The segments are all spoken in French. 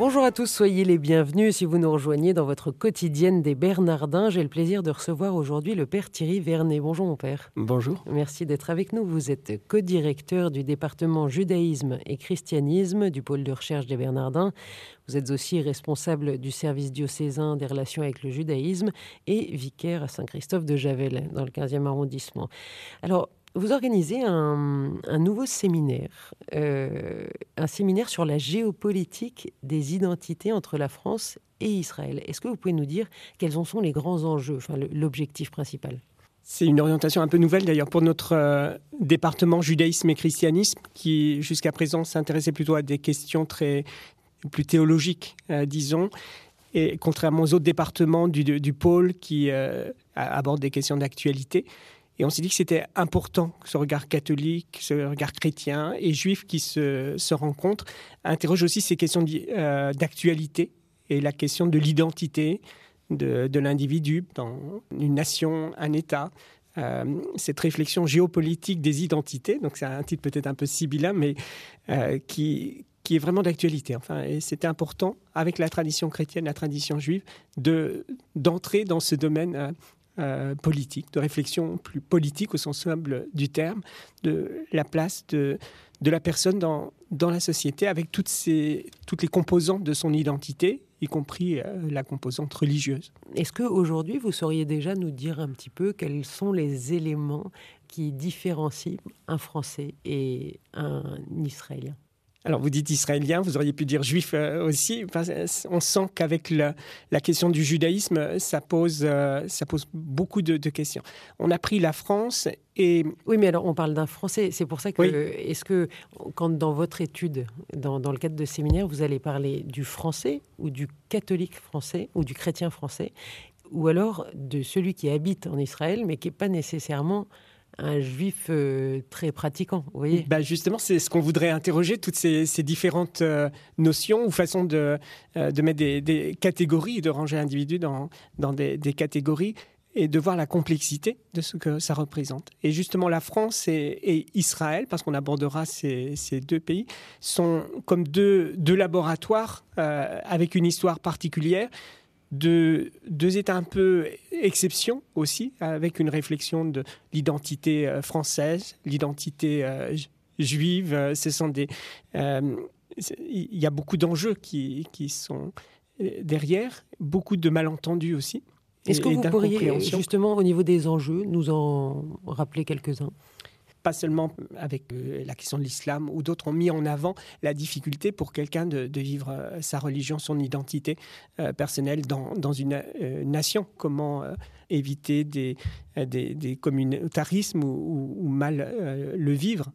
Bonjour à tous, soyez les bienvenus si vous nous rejoignez dans votre quotidienne des Bernardins. J'ai le plaisir de recevoir aujourd'hui le père Thierry Vernet. Bonjour mon père. Bonjour. Merci d'être avec nous. Vous êtes co-directeur du département judaïsme et christianisme du pôle de recherche des Bernardins. Vous êtes aussi responsable du service diocésain des relations avec le judaïsme et vicaire à Saint-Christophe de Javel dans le 15e arrondissement. Alors, vous organisez un, nouveau séminaire, euh, un séminaire sur la géopolitique des identités entre la France et Israël. Est-ce que vous pouvez nous dire quels en sont les grands enjeux, enfin l'objectif principal? C'est une orientation un peu nouvelle d'ailleurs pour notre euh, département judaïsme et christianisme qui jusqu'à présent s'intéressait plutôt à des questions très plus théologiques, euh, disons, et contrairement aux autres départements du, pôle qui abordent des questions d'actualité. Et on s'est dit que c'était important que ce regard catholique, ce regard chrétien et juif qui se, se rencontrent interroge aussi ces questions euh, d'actualité et la question de l'identité de, l'individu dans une nation, un État. Euh, cette réflexion géopolitique des identités, donc c'est un titre peut-être un peu sibyllin, mais euh, qui, est vraiment d'actualité. Enfin, et c'était important, avec la tradition chrétienne, la tradition juive, de d'entrer dans ce domaine politique, de réflexion plus politique au sens noble du terme, de la place de, de la personne dans, dans la société avec toutes, ces, toutes les composantes de son identité, y compris euh, la composante religieuse. Est-ce qu'aujourd'hui, vous sauriez déjà nous dire un petit peu quels sont les éléments qui différencient un Français et un Israélien? Alors vous dites israélien, vous auriez pu dire juif euh, aussi. on sent qu'avec la, question du judaïsme, ça pose, euh, ça pose beaucoup de, questions. On a pris la France et... Oui, mais alors on parle d'un Français. C'est pour ça que... Est-ce que quand dans votre étude, dans, le cadre de séminaire, vous allez parler du français ou du catholique français ou du chrétien français ou alors de celui qui habite en Israël mais qui n'est pas nécessairement un juif euh, très pratiquant, vous voyez bah Justement, c'est ce qu'on voudrait interroger, toutes ces, différentes euh, notions ou façons de, euh, mettre des, catégories, de ranger l'individu dans, dans des, catégories et de voir la complexité de ce que ça représente. Et justement, la France et, Israël, parce qu'on abordera ces, ces, deux pays, sont comme deux, deux laboratoires avec une histoire particulière de deux États un peu exception aussi, avec une réflexion de l'identité euh, française, l'identité euh, juive. Euh, ce sont des, il y a beaucoup d'enjeux qui, qui, sont derrière, beaucoup de malentendus aussi. Est-ce que vous pourriez justement au niveau des enjeux nous en rappeler quelques-uns? Pas seulement avec euh, la question de l'islam ou d'autres ont mis en avant la difficulté pour quelqu'un de, vivre euh, sa religion, son identité euh, personnelle dans, une nation. Comment éviter des, des, communautarismes ou, mal le vivre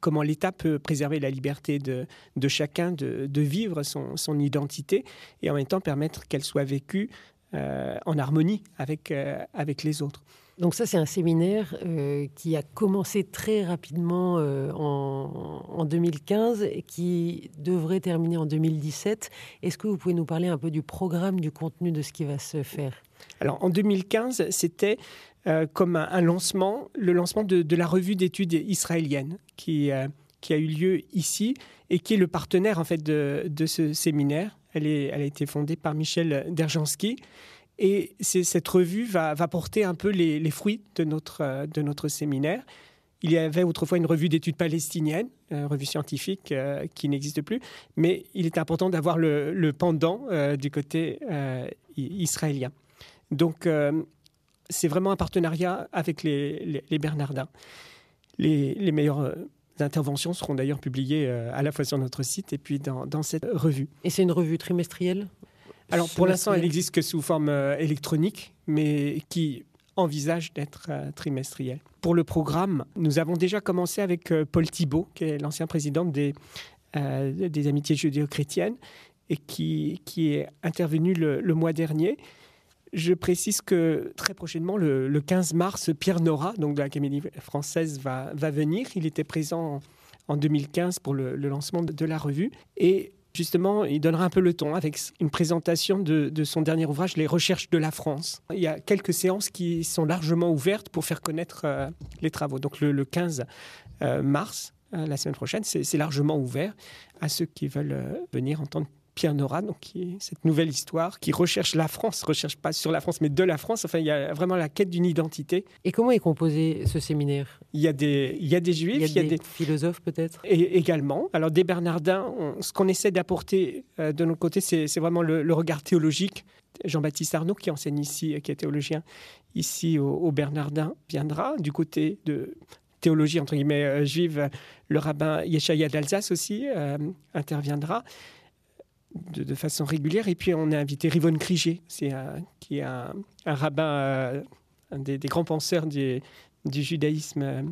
comment l'État peut préserver la liberté de, de chacun de, de vivre son, son, identité et en même temps permettre qu'elle soit vécue en harmonie avec, avec les autres. Donc ça, c'est un séminaire euh, qui a commencé très rapidement euh, en, 2015 et qui devrait terminer en 2017. Est-ce que vous pouvez nous parler un peu du programme, du contenu de ce qui va se faire? Alors en 2015, c'était euh, comme un, lancement, le lancement de, la revue d'études israélienne qui, qui a eu lieu ici et qui est le partenaire en fait de, de ce séminaire. Elle, a été fondée par Michel Derjanski et cette revue va, porter un peu les, fruits de notre, euh, de notre séminaire. Il y avait autrefois une revue d'études palestiniennes, une revue scientifique euh, qui n'existe plus, mais il est important d'avoir le, pendant euh, du côté israélien. Donc, c'est vraiment un partenariat avec les, Bernardins. Les, meilleures interventions seront d'ailleurs publiées à la fois sur notre site et puis dans, dans cette revue. Et c'est une revue trimestrielle? Alors pour l'instant, elle n'existe que sous forme euh, électronique, mais qui envisage d'être euh, trimestrielle. Pour le programme, nous avons déjà commencé avec euh, Paul Thibault, qui est l'ancien président des, des Amitiés judéo-chrétiennes et qui, qui est intervenu le, mois dernier. Je précise que très prochainement, le, 15 mars, Pierre Nora, donc de l'Académie française, va, venir. Il était présent en, 2015 pour le, le lancement de la revue. Et Justement, il donnera un peu le ton avec une présentation de, son dernier ouvrage, Les recherches de la France. Il y a quelques séances qui sont largement ouvertes pour faire connaître euh, les travaux. Donc le, 15 euh, mars, euh, la semaine prochaine, c'est largement ouvert à ceux qui veulent venir entendre Pierre Nora, donc qui cette nouvelle histoire qui recherche la France, recherche pas sur la France, mais de la France. Enfin, il y a vraiment la quête d'une identité. Et comment est composé ce séminaire? Il y a des, il y a des juifs, il y a, des, philosophes peut-être? Et également, alors des Bernardins. ce qu'on essaie d'apporter euh, de notre côté, c'est vraiment le, regard théologique. Jean-Baptiste Arnaud, qui enseigne ici, qui est théologien ici au, au Bernardin, viendra du côté de théologie entre guillemets euh, juive. Le rabbin Yeshaya d'Alsace aussi euh, interviendra de, façon régulière. Et puis on a invité Rivon Krigé, c'est qui est un, rabbin, euh, un des, grands penseurs du, judaïsme euh,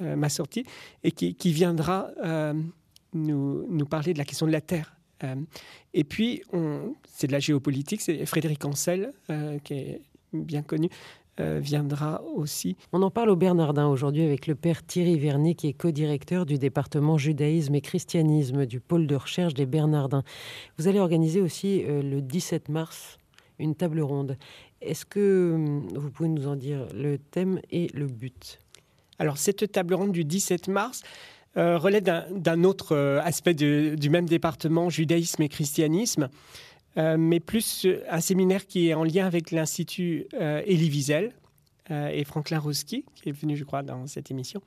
euh, massorti, et qui, viendra nous, parler de la question de la terre. et puis, c'est de la géopolitique, c'est Frédéric Ancel, qui est bien connu, viendra aussi. On en parle au Bernardin aujourd'hui avec le père Thierry Vernet, qui est co-directeur du département judaïsme et christianisme du pôle de recherche des Bernardins. Vous allez organiser aussi euh, le 17 mars une table ronde. Est-ce que hum, vous pouvez nous en dire le thème et le but? Alors, cette table ronde du 17 mars, euh, relève d'un autre aspect du même département, judaïsme et christianisme. Euh, mais plus euh, un séminaire qui est en lien avec l'Institut euh, Elie Wiesel et Franklin Roski, qui est venu, je crois, dans cette émission,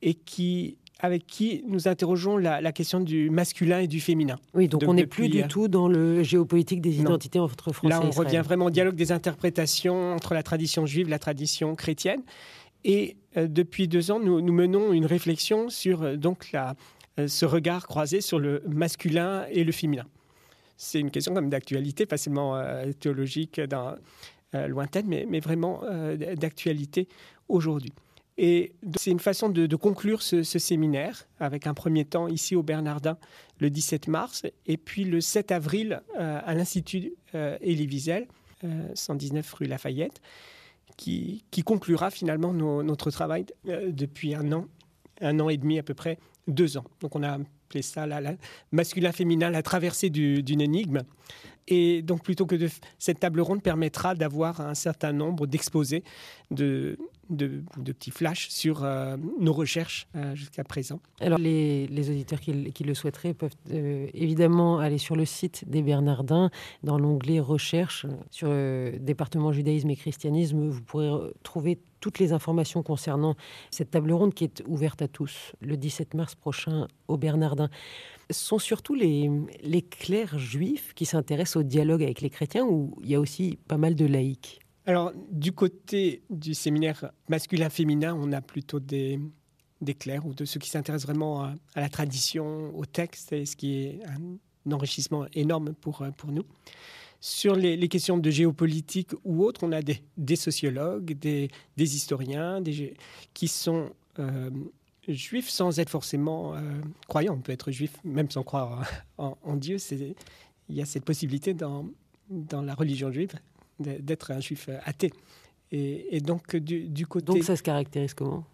et qui, avec qui nous interrogeons la, question du masculin et du féminin. Oui, donc, on n'est plus du tout dans le géopolitique des identités entre Français Là, on revient vraiment au dialogue des interprétations entre la tradition juive et la tradition chrétienne. Et depuis deux ans, nous, nous, menons une réflexion sur donc la, ce regard croisé sur le masculin et le féminin c'est une question comme d'actualité, pas seulement euh, théologique euh, lointaine, mais, vraiment euh, d'actualité aujourd'hui. Et c'est une façon de, conclure ce, séminaire avec un premier temps ici au Bernardin le 17 mars et puis le 7 avril à l'Institut Élie Wiesel, 119 rue Lafayette, qui, conclura finalement notre travail depuis un an, un an et demi à peu près, deux ans. Donc on a ça la, masculin-féminin, la traversée d'une énigme. Et donc, plutôt que de cette table ronde permettra d'avoir un certain nombre d'exposés, de, de, petits flashs sur euh, nos recherches euh, jusqu'à présent. Alors, les, auditeurs qui, le souhaiteraient peuvent euh, évidemment aller sur le site des Bernardins, dans l'onglet Recherche, sur le département judaïsme et christianisme. Vous pourrez trouver toutes les informations concernant cette table ronde qui est ouverte à tous le 17 mars prochain au Bernardin. Ce sont surtout les, les clercs juifs qui s'intéressent au dialogue avec les chrétiens ou il y a aussi pas mal de laïcs alors, du côté du séminaire masculin-féminin, on a plutôt des, clercs ou de ceux qui s'intéressent vraiment à, la tradition, au texte, ce qui est un enrichissement énorme pour, pour nous. Sur les, questions de géopolitique ou autres, on a des, sociologues, des, des historiens des, qui sont euh, juifs sans être forcément euh, croyants. On peut être juif même sans croire en, en Dieu. Il y a cette possibilité dans, dans la religion juive d'être un juif athée. Et, donc, du, côté. Donc, ça se caractérise comment?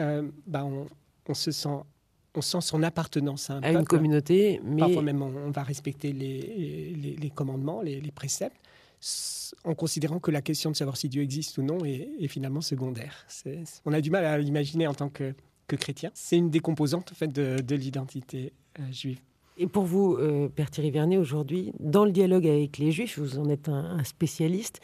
Euh, bah on, se sent. On sent son appartenance à, une communauté, mais parfois même on, va respecter les, les, commandements, les, préceptes, en considérant que la question de savoir si Dieu existe ou non est, finalement secondaire. on a du mal à l'imaginer en tant que, que chrétien. C'est une des composantes en fait, de, de l'identité euh, juive. Et pour vous, euh, Père Thierry Vernet, aujourd'hui, dans le dialogue avec les Juifs, vous en êtes un, spécialiste.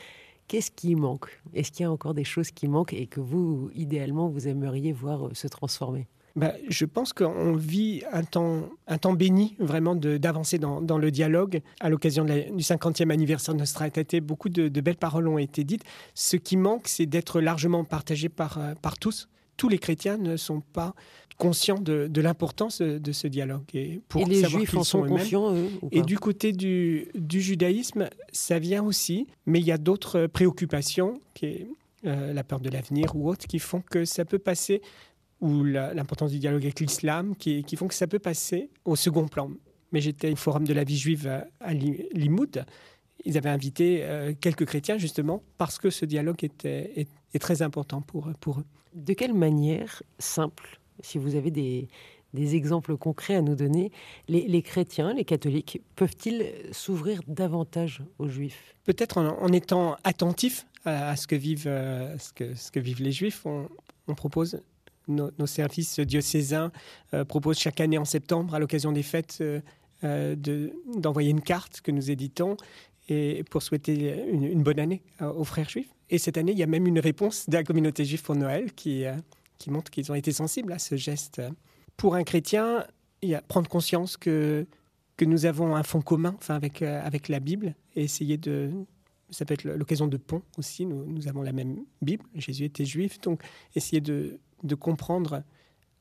Qu'est-ce qui manque? Est-ce qu'il y a encore des choses qui manquent et que vous, idéalement, vous aimeriez voir euh, se transformer? Bah, je pense qu'on vit un temps, un temps béni vraiment d'avancer dans, le dialogue. À l'occasion du 50e anniversaire de Nostra Aetate, beaucoup de, de, belles paroles ont été dites. Ce qui manque, c'est d'être largement partagé par, euh, par tous. Tous les chrétiens ne sont pas conscients de, l'importance de ce dialogue. Et, pour les juifs en sont, conscients, Et du côté du, judaïsme, ça vient aussi, mais il y a d'autres préoccupations, qui est euh, la peur de l'avenir ou autres, qui font que ça peut passer, ou l'importance du dialogue avec l'islam, qui, qui font que ça peut passer au second plan. Mais j'étais au Forum de la vie juive à Limoud. Ils avaient invité euh, quelques chrétiens justement parce que ce dialogue était, est, est très important pour, pour eux. De quelle manière simple si vous avez des, des exemples concrets à nous donner. Les, chrétiens, les catholiques, peuvent-ils s'ouvrir davantage aux juifs? Peut-être en, étant attentifs à, ce, que vivent, euh, ce, que, ce que vivent les juifs. On, propose nos, services diocésains euh, proposent chaque année en septembre, à l'occasion des fêtes, euh, d'envoyer une carte que nous éditons et pour souhaiter une, bonne année aux frères juifs. Et cette année, il y a même une réponse de la communauté juive pour Noël qui, qui montre qu'ils ont été sensibles à ce geste. Pour un chrétien, il y a prendre conscience que, que nous avons un fond commun enfin avec, avec la Bible et essayer de, ça peut être l'occasion de pont aussi. Nous, nous, avons la même Bible. Jésus était juif. Donc, essayer de, de comprendre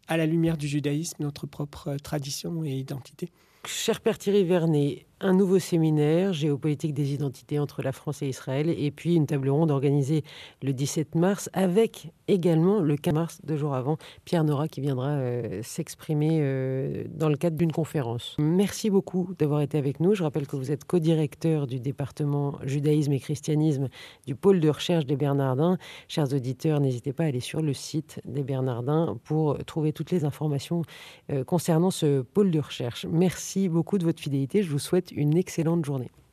à la lumière du judaïsme notre propre tradition et identité. Cher Père Thierry Vernet, un nouveau séminaire géopolitique des identités entre la France et Israël, et puis une table ronde organisée le 17 mars, avec également le 15 mars, deux jours avant, Pierre Nora qui viendra euh, s'exprimer euh, dans le cadre d'une conférence. Merci beaucoup d'avoir été avec nous. Je rappelle que vous êtes co-directeur du département judaïsme et christianisme du pôle de recherche des Bernardins. Chers auditeurs, n'hésitez pas à aller sur le site des Bernardins pour trouver toutes les informations euh, concernant ce pôle de recherche. Merci beaucoup de votre fidélité. Je vous souhaite une excellente journée.